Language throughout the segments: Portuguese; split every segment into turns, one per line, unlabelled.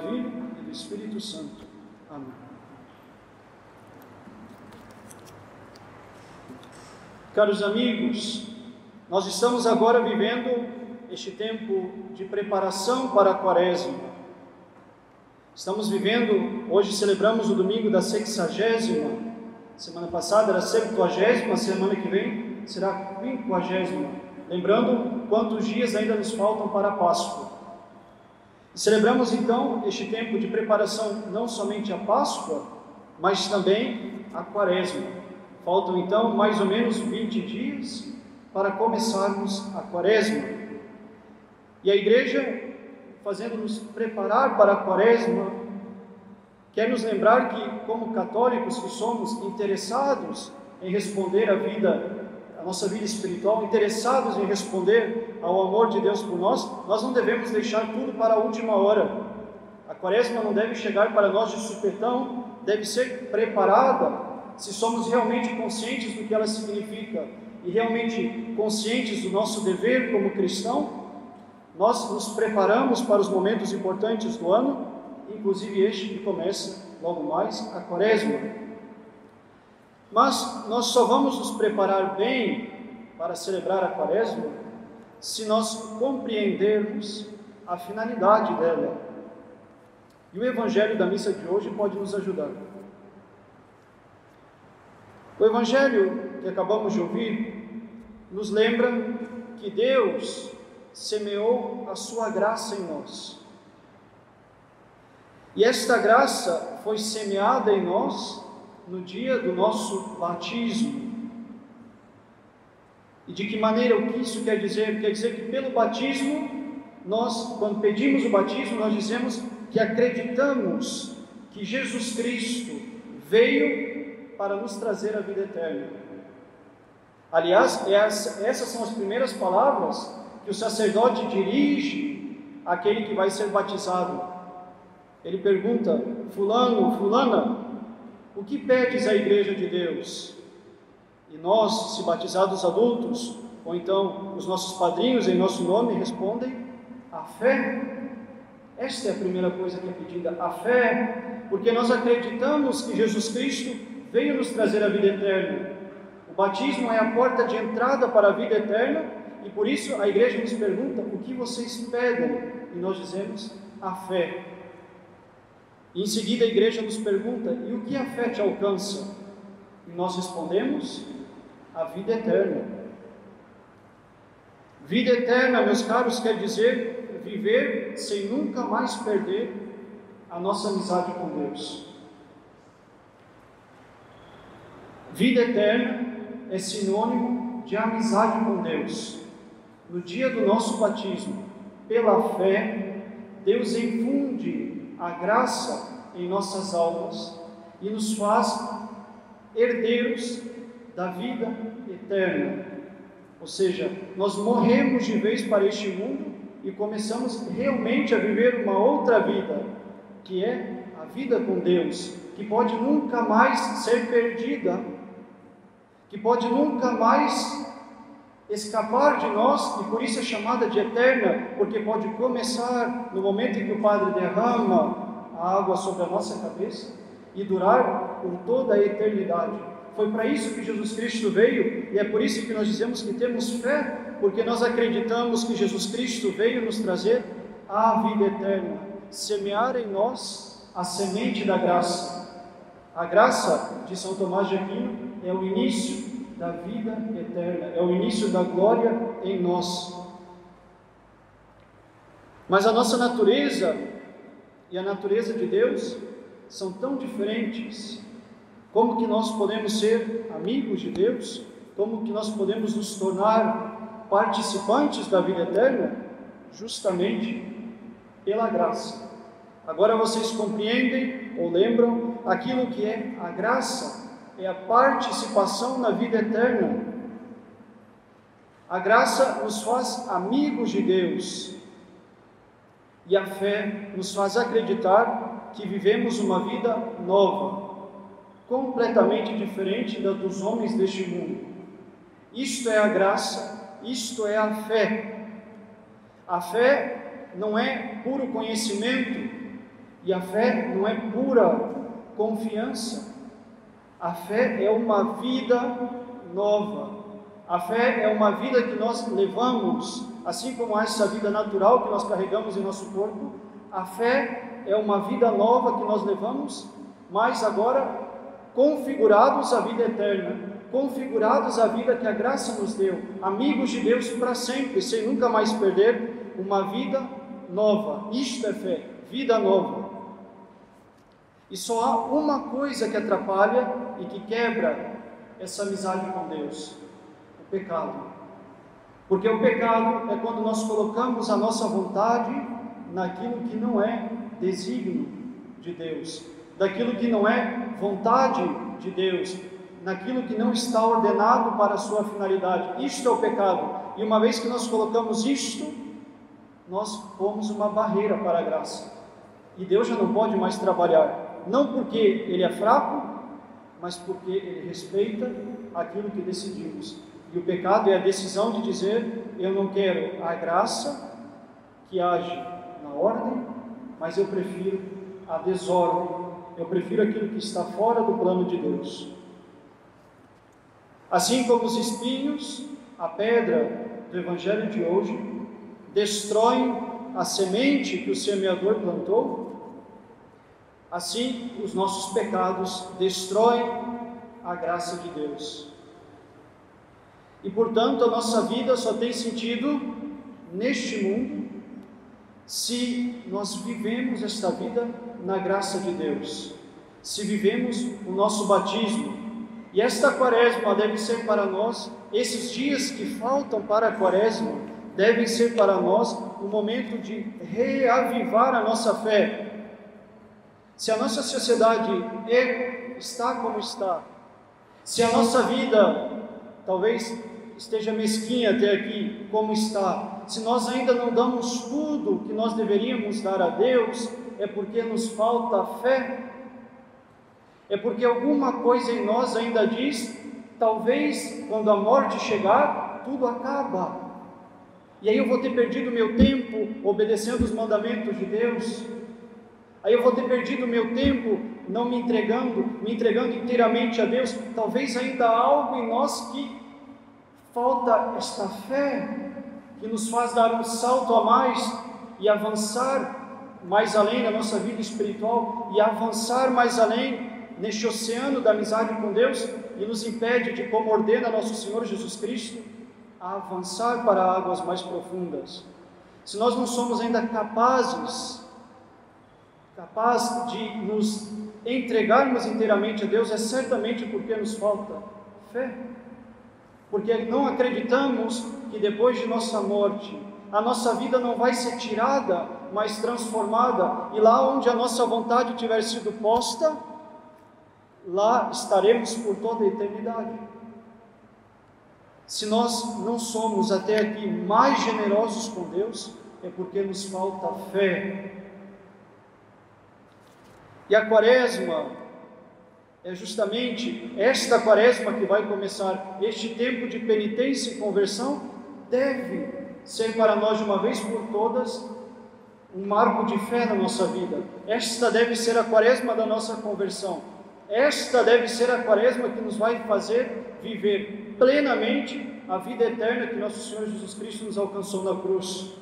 Filho e do Espírito Santo. Amém. Caros amigos, nós estamos agora vivendo este tempo de preparação para a quaresma. Estamos vivendo, hoje celebramos o domingo da sexagésima, semana passada era septuagésima, semana que vem será quinquagésima. Lembrando quantos dias ainda nos faltam para a Páscoa. Celebramos então este tempo de preparação não somente a Páscoa, mas também a Quaresma. Faltam então mais ou menos 20 dias para começarmos a quaresma. E a igreja, fazendo-nos preparar para a quaresma, quer nos lembrar que, como católicos que somos interessados em responder à vida, a nossa vida espiritual, interessados em responder ao amor de Deus por nós, nós não devemos deixar tudo para a última hora. A quaresma não deve chegar para nós de supetão, deve ser preparada se somos realmente conscientes do que ela significa e realmente conscientes do nosso dever como cristão, nós nos preparamos para os momentos importantes do ano, inclusive este que começa logo mais, a Quaresma. Mas nós só vamos nos preparar bem para celebrar a Quaresma se nós compreendermos a finalidade dela. E o Evangelho da missa de hoje pode nos ajudar. O Evangelho que acabamos de ouvir nos lembra que Deus semeou a sua graça em nós. E esta graça foi semeada em nós no dia do nosso batismo. E de que maneira o que isso quer dizer? Quer dizer que pelo batismo, nós, quando pedimos o batismo, nós dizemos que acreditamos que Jesus Cristo veio para nos trazer a vida eterna. Aliás, essas são as primeiras palavras que o sacerdote dirige àquele que vai ser batizado. Ele pergunta: Fulano, Fulana, o que pedes à igreja de Deus? E nós, se batizados adultos, ou então os nossos padrinhos em nosso nome, respondem: a fé. Esta é a primeira coisa que é pedida, a fé, porque nós acreditamos que Jesus Cristo veio nos trazer a vida eterna. O batismo é a porta de entrada para a vida eterna e por isso a igreja nos pergunta: o que vocês pedem? E nós dizemos: a fé. Em seguida a igreja nos pergunta: e o que a fé te alcança? E nós respondemos: a vida eterna. Vida eterna, meus caros, quer dizer viver sem nunca mais perder a nossa amizade com Deus. Vida eterna é sinônimo de amizade com Deus. No dia do nosso batismo, pela fé, Deus infunde a graça em nossas almas e nos faz herdeiros da vida eterna. Ou seja, nós morremos de vez para este mundo e começamos realmente a viver uma outra vida, que é a vida com Deus, que pode nunca mais ser perdida que pode nunca mais escapar de nós e por isso é chamada de eterna, porque pode começar no momento em que o Padre derrama a água sobre a nossa cabeça e durar por toda a eternidade. Foi para isso que Jesus Cristo veio e é por isso que nós dizemos que temos fé, porque nós acreditamos que Jesus Cristo veio nos trazer a vida eterna, semear em nós a semente da graça. A graça de São Tomás de Aquino é o início da vida eterna, é o início da glória em nós. Mas a nossa natureza e a natureza de Deus são tão diferentes. Como que nós podemos ser amigos de Deus? Como que nós podemos nos tornar participantes da vida eterna? Justamente pela graça. Agora vocês compreendem ou lembram aquilo que é a graça é a participação na vida eterna. A graça nos faz amigos de Deus e a fé nos faz acreditar que vivemos uma vida nova, completamente diferente da dos homens deste mundo. Isto é a graça, isto é a fé. A fé não é puro conhecimento E a fé não é pura confiança. A fé é uma vida nova. A fé é uma vida que nós levamos, assim como essa vida natural que nós carregamos em nosso corpo. A fé é uma vida nova que nós levamos, mas agora configurados à vida eterna, configurados à vida que a graça nos deu, amigos de Deus para sempre, sem nunca mais perder uma vida nova. Isto é fé, vida nova. E só há uma coisa que atrapalha e que quebra essa amizade com Deus: o pecado. Porque o pecado é quando nós colocamos a nossa vontade naquilo que não é desígnio de Deus, daquilo que não é vontade de Deus, naquilo que não está ordenado para a sua finalidade. Isto é o pecado. E uma vez que nós colocamos isto, nós pomos uma barreira para a graça. E Deus já não pode mais trabalhar, não porque ele é fraco, mas porque ele respeita aquilo que decidimos. E o pecado é a decisão de dizer: eu não quero a graça que age na ordem, mas eu prefiro a desordem, eu prefiro aquilo que está fora do plano de Deus. Assim como os espinhos, a pedra do Evangelho de hoje, destroem a semente que o semeador plantou, assim os nossos pecados destroem a graça de Deus. E portanto a nossa vida só tem sentido neste mundo se nós vivemos esta vida na graça de Deus, se vivemos o nosso batismo, e esta quaresma deve ser para nós, esses dias que faltam para a quaresma, devem ser para nós um momento de reavivar a nossa fé. Se a nossa sociedade está como está, se a nossa vida talvez esteja mesquinha até aqui, como está, se nós ainda não damos tudo que nós deveríamos dar a Deus, é porque nos falta fé é porque alguma coisa em nós ainda diz: talvez quando a morte chegar, tudo acaba. E aí eu vou ter perdido meu tempo obedecendo os mandamentos de Deus. Aí eu vou ter perdido meu tempo não me entregando, me entregando inteiramente a Deus. Talvez ainda há algo em nós que falta esta fé que nos faz dar um salto a mais e avançar mais além na nossa vida espiritual e avançar mais além neste oceano da amizade com Deus e nos impede de, como ordena nosso Senhor Jesus Cristo, avançar para águas mais profundas. Se nós não somos ainda capazes, capazes de nos entregarmos inteiramente a Deus, é certamente porque nos falta fé. Porque não acreditamos que depois de nossa morte, a nossa vida não vai ser tirada, mas transformada, e lá onde a nossa vontade tiver sido posta, lá estaremos por toda a eternidade. Se nós não somos até aqui mais generosos com Deus, é porque nos falta fé. E a quaresma é justamente esta quaresma que vai começar, este tempo de penitência e conversão, deve ser para nós de uma vez por todas um marco de fé na nossa vida. Esta deve ser a quaresma da nossa conversão esta deve ser a quaresma que nos vai fazer viver plenamente a vida eterna que nosso Senhor Jesus Cristo nos alcançou na cruz.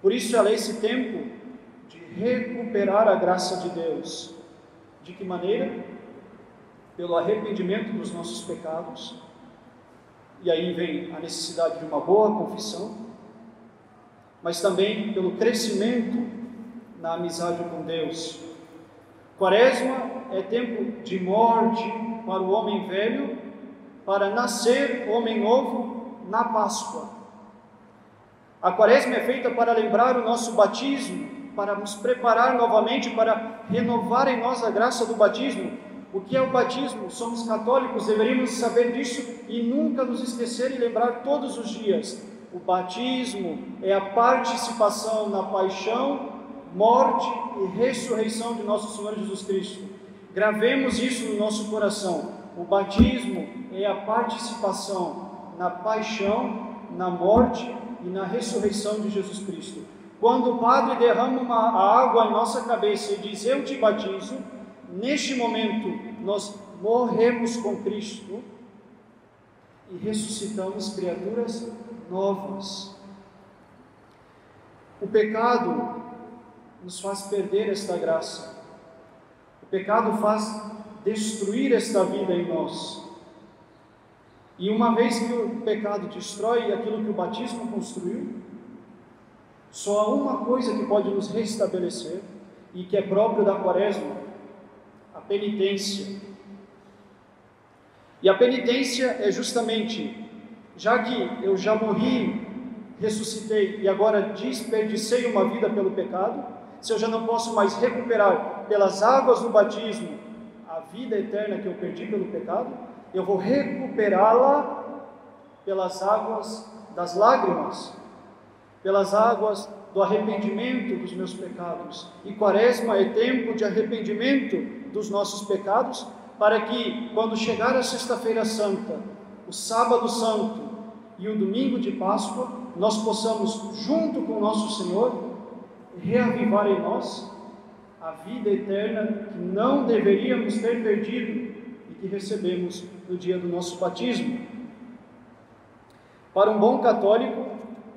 Por isso ela esse tempo recuperar a graça de Deus. De que maneira? Pelo arrependimento dos nossos pecados. E aí vem a necessidade de uma boa confissão, mas também pelo crescimento na amizade com Deus. Quaresma é tempo de morte para o homem velho, para nascer homem novo na Páscoa. A quaresma é feita para lembrar o nosso batismo, para nos preparar novamente, para renovar em nós a graça do batismo. O que é o batismo? Somos católicos, deveríamos saber disso e nunca nos esquecer e lembrar todos os dias. O batismo é a participação na paixão, morte e ressurreição de nosso Senhor Jesus Cristo. Gravemos isso no nosso coração. O batismo é a participação na paixão, na morte e na ressurreição de Jesus Cristo. Quando o Padre derrama uma, água em nossa cabeça e diz: Eu te batizo, neste momento nós morremos com Cristo e ressuscitamos criaturas novas. O pecado nos faz perder esta graça. O pecado faz destruir esta vida em nós. E uma vez que o pecado destrói aquilo que o batismo construiu, só há uma coisa que pode nos restabelecer e que é próprio da quaresma: a penitência. E a penitência é justamente, já que eu já morri, ressuscitei e agora desperdicei uma vida pelo pecado, se eu já não posso mais recuperar pelas águas do batismo a vida eterna que eu perdi pelo pecado, eu vou recuperá-la pelas águas das lágrimas, pelas águas do arrependimento dos meus pecados. E Quaresma é tempo de arrependimento dos nossos pecados, para que, quando chegar a Sexta-feira Santa, o Sábado Santo e o Domingo de Páscoa, nós possamos, junto com nosso Senhor, reavivar em nós a vida eterna que não deveríamos ter perdido e que recebemos no dia do nosso batismo. Para um bom católico,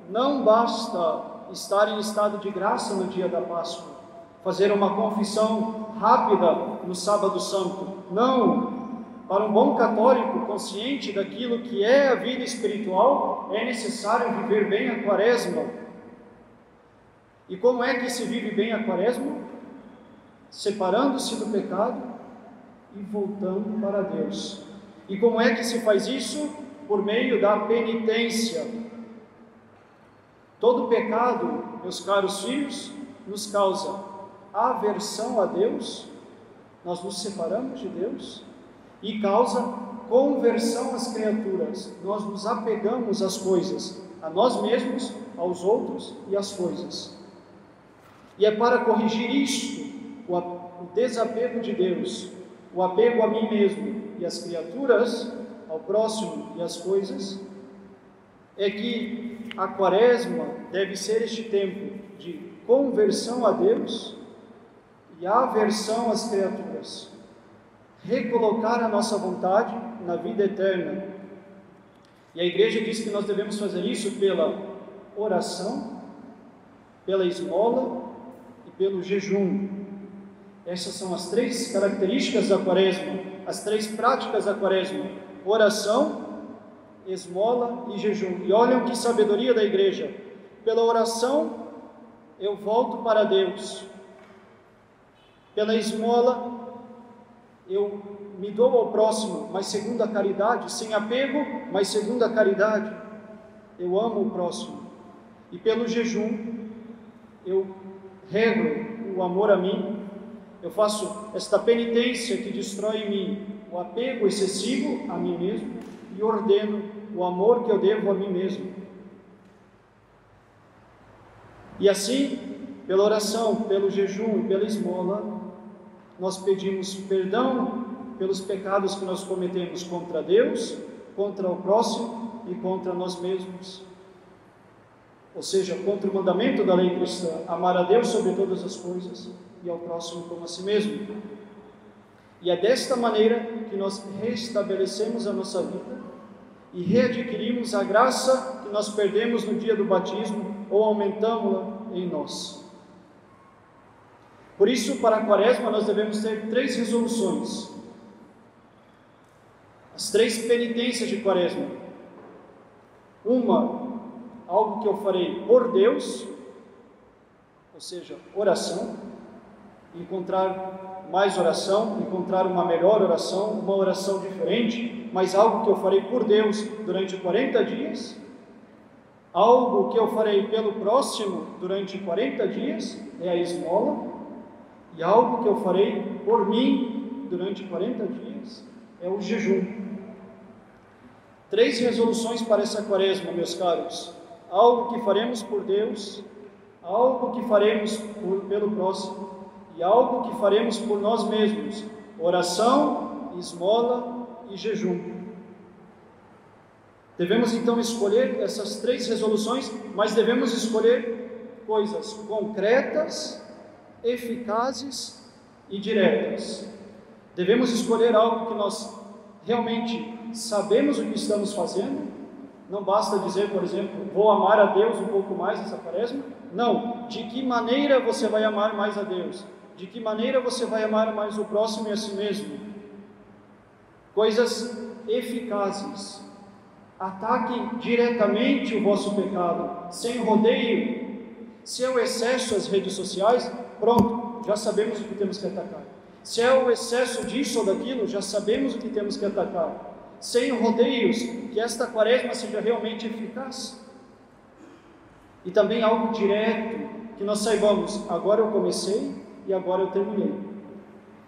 não basta estar em estado de graça no dia da Páscoa, fazer uma confissão rápida no Sábado Santo. Não! Para um bom católico consciente daquilo que é a vida espiritual, é necessário viver bem a Quaresma. E como é que se vive bem a Quaresma? Separando-se do pecado e voltando para Deus. E como é que se faz isso? Por meio da penitência, Todo pecado, meus caros filhos, nos causa aversão a Deus, nós nos separamos de Deus, e causa conversão às criaturas, nós nos apegamos às coisas, a nós mesmos, aos outros e às coisas. E é para corrigir isto, o desapego de Deus, o apego a mim mesmo e às criaturas, ao próximo e às coisas, é que a quaresma deve ser este tempo de conversão a Deus e aversão às criaturas. Recolocar a nossa vontade na vida eterna. E a igreja diz que nós devemos fazer isso pela oração, pela esmola e pelo jejum. Essas são as três características da quaresma, as três práticas da quaresma: oração, esmola e jejum. E olham que sabedoria da igreja. Pela oração eu volto para Deus. Pela esmola eu me dou ao próximo, mas segundo a caridade, sem apego, mas segundo a caridade. Eu amo o próximo. E pelo jejum eu rego o amor a mim. Eu faço esta penitência que destrói em mim o apego excessivo a mim mesmo e ordeno o amor que eu devo a mim mesmo. E assim, pela oração, pelo jejum e pela esmola, nós pedimos perdão pelos pecados que nós cometemos contra Deus, contra o próximo e contra nós mesmos. Ou seja, contra o mandamento da lei cristã, amar a Deus sobre todas as coisas e ao próximo como a si mesmo. E é desta maneira que nós restabelecemos a nossa vida e readquirimos a graça que nós perdemos no dia do batismo ou aumentamos-la em nós. Por isso, para a quaresma, nós devemos ter três resoluções. As três penitências de quaresma. Uma, algo que eu farei por Deus, ou seja, oração, encontrar mais oração, encontrar uma melhor oração, uma oração diferente, mas algo que eu farei por Deus durante 40 dias, algo que eu farei pelo próximo durante 40 dias, é a esmola, e algo que eu farei por mim durante 40 dias? É o jejum. Três resoluções para essa quaresma, meus caros: algo que faremos por Deus, algo que faremos por, pelo próximo e algo que faremos por nós mesmos: oração, esmola e jejum. Devemos então escolher essas três resoluções, mas devemos escolher coisas concretas, eficazes e diretas. Devemos escolher algo que nós realmente sabemos o que estamos fazendo. Não basta dizer, por exemplo, vou amar a Deus um pouco mais nessa quaresma. Não. De que maneira você vai amar mais a Deus? De que maneira você vai amar mais o próximo e a si mesmo? Coisas eficazes. Ataque diretamente o vosso pecado, sem rodeio. Se é o excesso as redes sociais, pronto, já sabemos o que temos que atacar. Se é o excesso disso ou daquilo, já sabemos o que temos que atacar. Sem rodeios, que esta quaresma seja realmente eficaz. E também algo direto, que nós saibamos, agora eu comecei e agora eu terminei.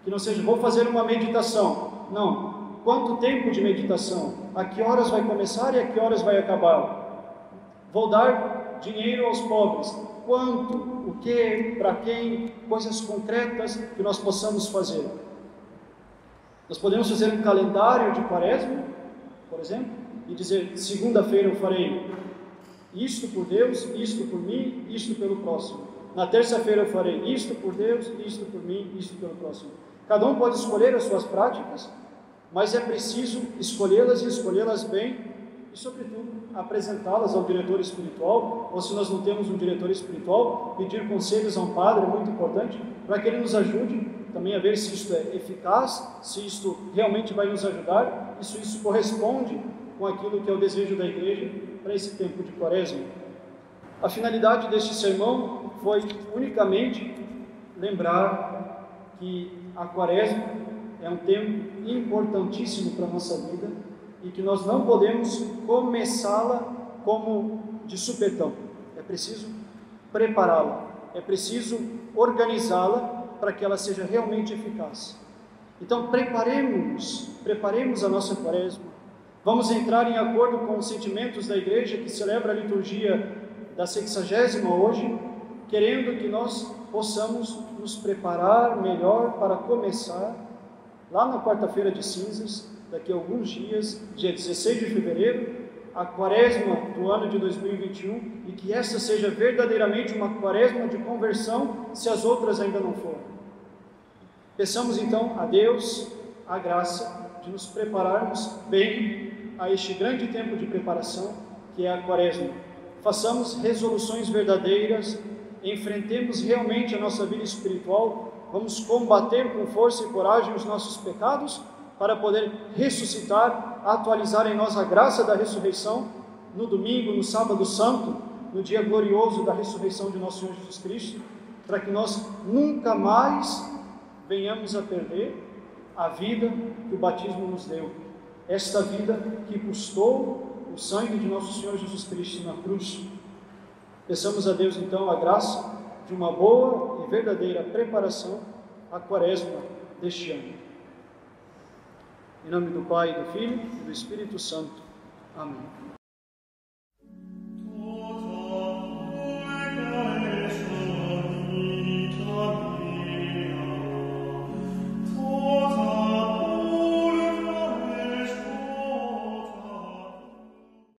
Que não seja, vou fazer uma meditação. Não, Quanto tempo de meditação? A que horas vai começar e a que horas vai acabar? Vou dar dinheiro aos pobres. Quanto? O que? Para quem? Coisas concretas que nós possamos fazer. Nós podemos fazer um calendário de quaresma, por exemplo, e dizer: segunda-feira eu farei isto por Deus, isto por mim, isto pelo próximo. Na terça-feira eu farei isto por Deus, isto por mim, isto pelo próximo. Cada um pode escolher as suas práticas mas é preciso escolhê-las e escolhê-las bem e, sobretudo, apresentá-las ao diretor espiritual, ou se nós não temos um diretor espiritual, pedir conselhos a um padre é muito importante para que ele nos ajude também a ver se isto é eficaz, se isto realmente vai nos ajudar e se isso corresponde com aquilo que é o desejo da igreja para esse tempo de quaresma. A finalidade deste sermão foi unicamente lembrar que a quaresma é um tempo importantíssimo para a nossa vida e que nós não podemos começá-la como de supetão. É preciso prepará-la, é preciso organizá-la para que ela seja realmente eficaz. Então, preparemos, preparemos a nossa quaresma. Vamos entrar em acordo com os sentimentos da igreja que celebra a liturgia da sexagésima hoje, querendo que nós possamos nos preparar melhor para começar lá na quarta-feira de cinzas, daqui a alguns dias, dia 16 de fevereiro, a quaresma do ano de 2021 e que essa seja verdadeiramente uma quaresma de conversão, se as outras ainda não forem. Peçamos então a Deus a graça de nos prepararmos bem a este grande tempo de preparação que é a quaresma. Façamos resoluções verdadeiras, enfrentemos realmente a nossa vida espiritual vamos combater com força e coragem os nossos pecados para poder ressuscitar, atualizar em nós a graça da ressurreição no domingo, no sábado santo, no dia glorioso da ressurreição de nosso Senhor Jesus Cristo, para que nós nunca mais venhamos a perder a vida que o batismo nos deu, esta vida que custou o sangue de nosso Senhor Jesus Cristo na cruz. Peçamos a Deus então a graça de uma boa e verdadeira preparação à quaresma deste ano. Em nome do Pai, do Filho e do Espírito Santo. Amém.